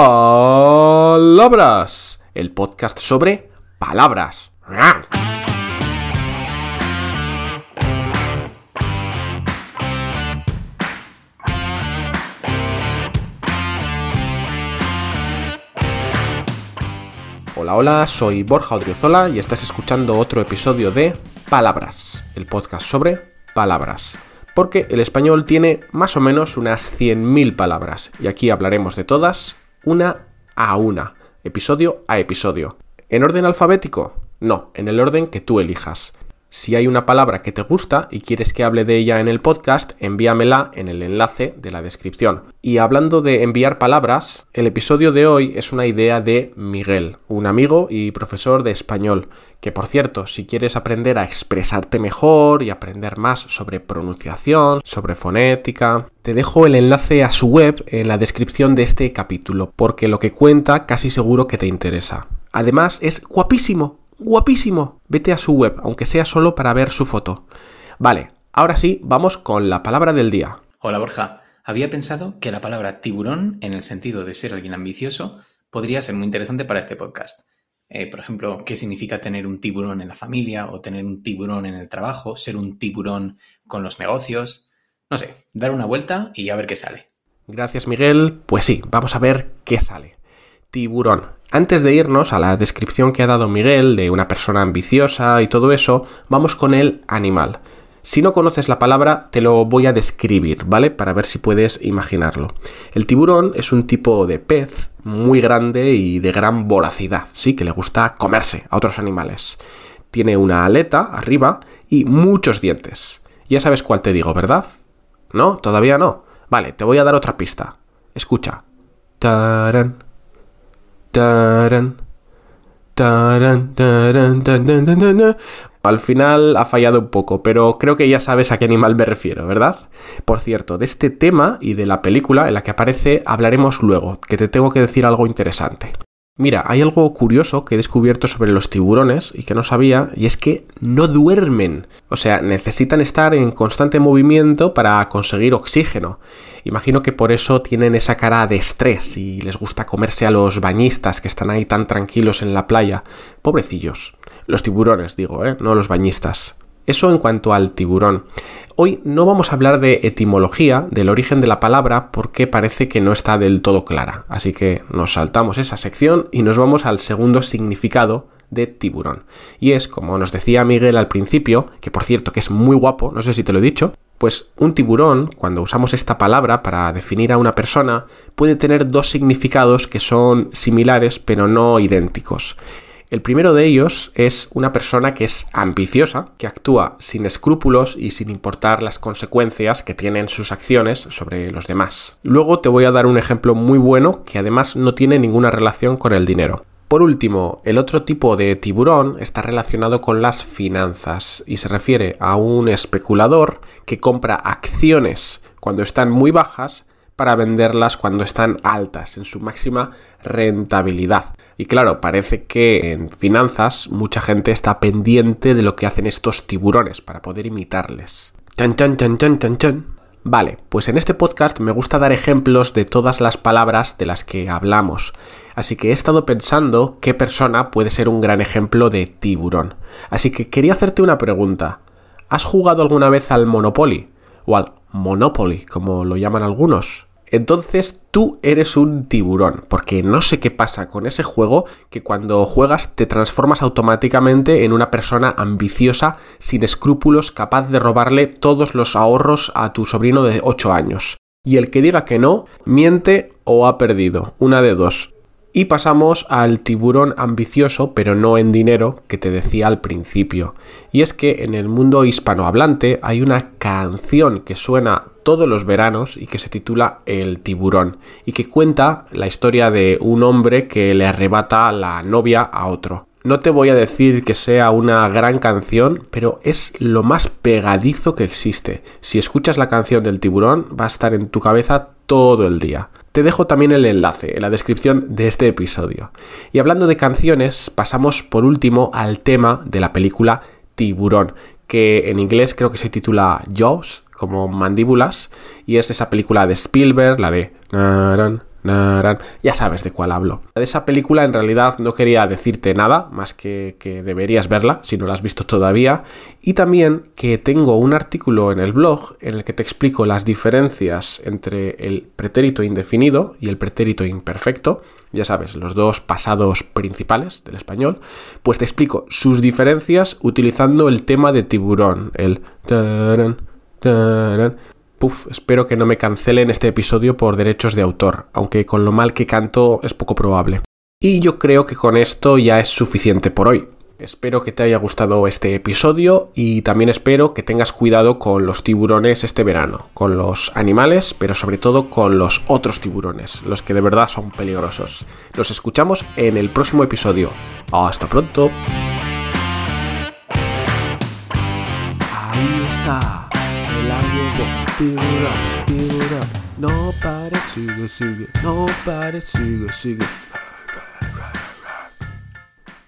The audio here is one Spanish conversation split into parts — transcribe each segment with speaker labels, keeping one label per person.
Speaker 1: Palabras, el podcast sobre palabras. Hola, hola, soy Borja Odriozola y estás escuchando otro episodio de Palabras, el podcast sobre palabras. Porque el español tiene más o menos unas 100.000 palabras y aquí hablaremos de todas una a una, episodio a episodio. ¿En orden alfabético? No, en el orden que tú elijas. Si hay una palabra que te gusta y quieres que hable de ella en el podcast, envíamela en el enlace de la descripción. Y hablando de enviar palabras, el episodio de hoy es una idea de Miguel, un amigo y profesor de español, que por cierto, si quieres aprender a expresarte mejor y aprender más sobre pronunciación, sobre fonética, te dejo el enlace a su web en la descripción de este capítulo, porque lo que cuenta casi seguro que te interesa. Además, es guapísimo, guapísimo. Vete a su web, aunque sea solo para ver su foto. Vale, ahora sí, vamos con la palabra del día.
Speaker 2: Hola Borja, había pensado que la palabra tiburón, en el sentido de ser alguien ambicioso, podría ser muy interesante para este podcast. Eh, por ejemplo, ¿qué significa tener un tiburón en la familia o tener un tiburón en el trabajo? ¿Ser un tiburón con los negocios? No sé, dar una vuelta y a ver qué sale.
Speaker 1: Gracias Miguel. Pues sí, vamos a ver qué sale. Tiburón. Antes de irnos a la descripción que ha dado Miguel de una persona ambiciosa y todo eso, vamos con el animal. Si no conoces la palabra, te lo voy a describir, ¿vale? Para ver si puedes imaginarlo. El tiburón es un tipo de pez muy grande y de gran voracidad, sí, que le gusta comerse a otros animales. Tiene una aleta arriba y muchos dientes. Ya sabes cuál te digo, ¿verdad? ¿No? ¿Todavía no? Vale, te voy a dar otra pista. Escucha. Taran, al final ha fallado un poco, pero creo que ya sabes a qué animal me refiero, ¿verdad? Por cierto, de este tema y de la película en la que aparece hablaremos luego, que te tengo que decir algo interesante. Mira, hay algo curioso que he descubierto sobre los tiburones y que no sabía, y es que no duermen. O sea, necesitan estar en constante movimiento para conseguir oxígeno. Imagino que por eso tienen esa cara de estrés y les gusta comerse a los bañistas que están ahí tan tranquilos en la playa. Pobrecillos. Los tiburones, digo, ¿eh? No los bañistas. Eso en cuanto al tiburón. Hoy no vamos a hablar de etimología, del origen de la palabra, porque parece que no está del todo clara. Así que nos saltamos esa sección y nos vamos al segundo significado de tiburón. Y es, como nos decía Miguel al principio, que por cierto que es muy guapo, no sé si te lo he dicho, pues un tiburón, cuando usamos esta palabra para definir a una persona, puede tener dos significados que son similares pero no idénticos. El primero de ellos es una persona que es ambiciosa, que actúa sin escrúpulos y sin importar las consecuencias que tienen sus acciones sobre los demás. Luego te voy a dar un ejemplo muy bueno que además no tiene ninguna relación con el dinero. Por último, el otro tipo de tiburón está relacionado con las finanzas y se refiere a un especulador que compra acciones cuando están muy bajas para venderlas cuando están altas, en su máxima rentabilidad. Y claro, parece que en finanzas mucha gente está pendiente de lo que hacen estos tiburones para poder imitarles. Vale, pues en este podcast me gusta dar ejemplos de todas las palabras de las que hablamos. Así que he estado pensando qué persona puede ser un gran ejemplo de tiburón. Así que quería hacerte una pregunta. ¿Has jugado alguna vez al Monopoly? O al Monopoly, como lo llaman algunos entonces tú eres un tiburón, porque no sé qué pasa con ese juego que cuando juegas te transformas automáticamente en una persona ambiciosa, sin escrúpulos, capaz de robarle todos los ahorros a tu sobrino de 8 años. Y el que diga que no, miente o ha perdido, una de dos. Y pasamos al tiburón ambicioso, pero no en dinero, que te decía al principio. Y es que en el mundo hispanohablante hay una canción que suena todos los veranos y que se titula El tiburón y que cuenta la historia de un hombre que le arrebata la novia a otro. No te voy a decir que sea una gran canción, pero es lo más pegadizo que existe. Si escuchas la canción del tiburón, va a estar en tu cabeza todo el día. Te dejo también el enlace en la descripción de este episodio. Y hablando de canciones, pasamos por último al tema de la película Tiburón, que en inglés creo que se titula Jaws, como mandíbulas, y es esa película de Spielberg, la de Ya sabes de cuál hablo. De esa película en realidad no quería decirte nada, más que que deberías verla si no la has visto todavía. Y también que tengo un artículo en el blog en el que te explico las diferencias entre el pretérito indefinido y el pretérito imperfecto. Ya sabes, los dos pasados principales del español. Pues te explico sus diferencias utilizando el tema de tiburón. El... Puf, espero que no me cancelen este episodio por derechos de autor, aunque con lo mal que canto es poco probable. Y yo creo que con esto ya es suficiente por hoy. Espero que te haya gustado este episodio y también espero que tengas cuidado con los tiburones este verano, con los animales, pero sobre todo con los otros tiburones, los que de verdad son peligrosos. Nos escuchamos en el próximo episodio. Hasta pronto. Ahí está tiburón, tiburón. No pare, sigue, sigue, no pare, sigue, sigue.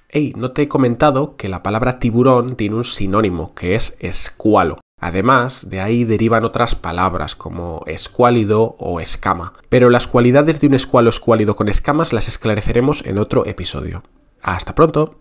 Speaker 1: Hey, no te he comentado que la palabra tiburón tiene un sinónimo, que es escualo. Además, de ahí derivan otras palabras como escuálido o escama. Pero las cualidades de un escualo escuálido con escamas las esclareceremos en otro episodio. Hasta pronto.